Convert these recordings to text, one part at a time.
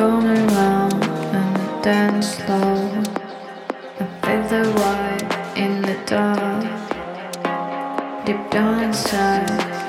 Turn around and dance slow. I feel the white in the dark. Deep down inside.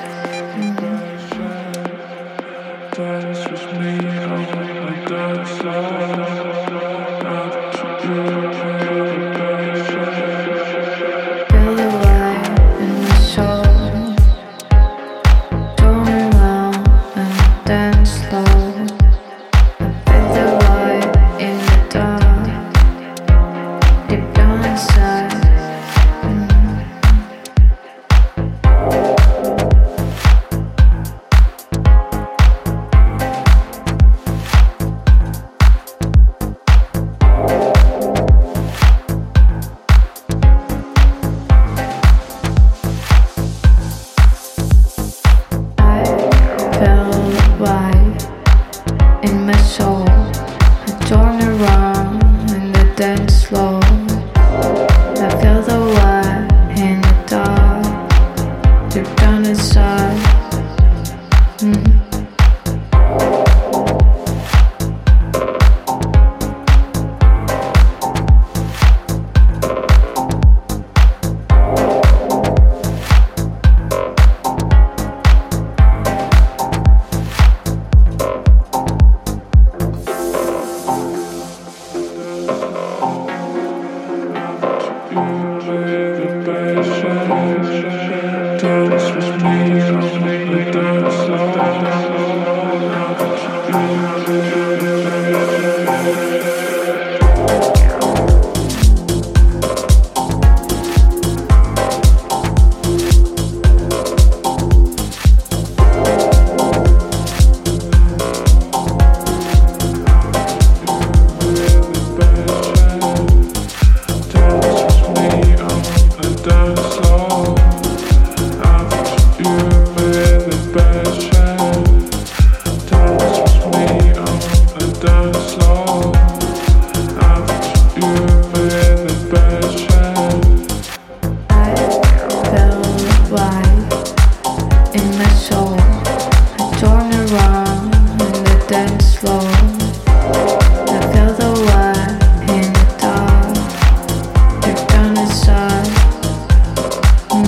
Feel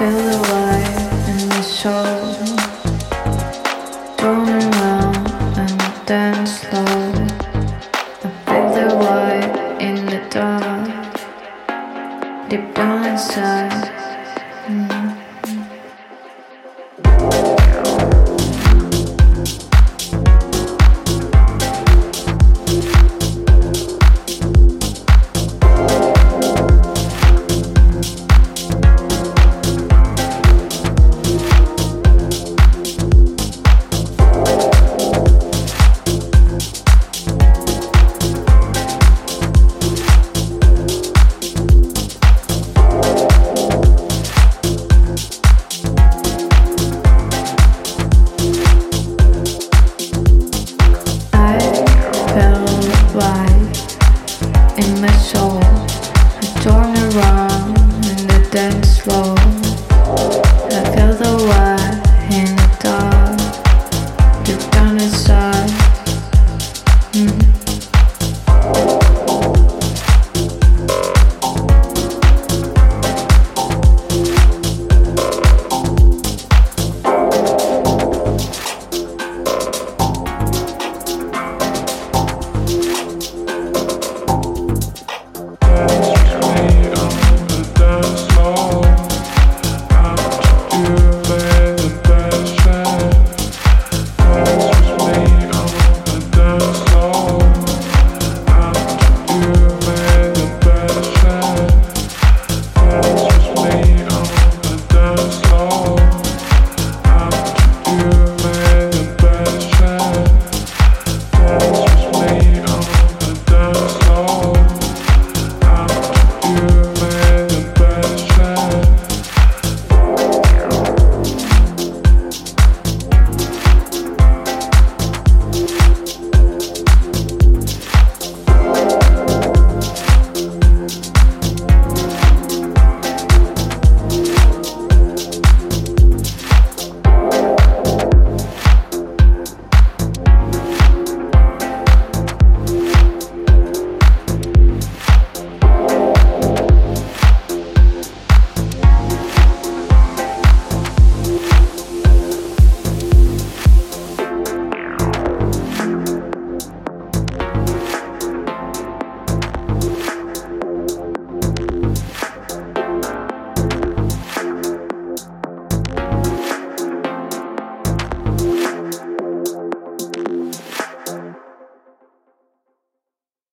the light in the soul. Don't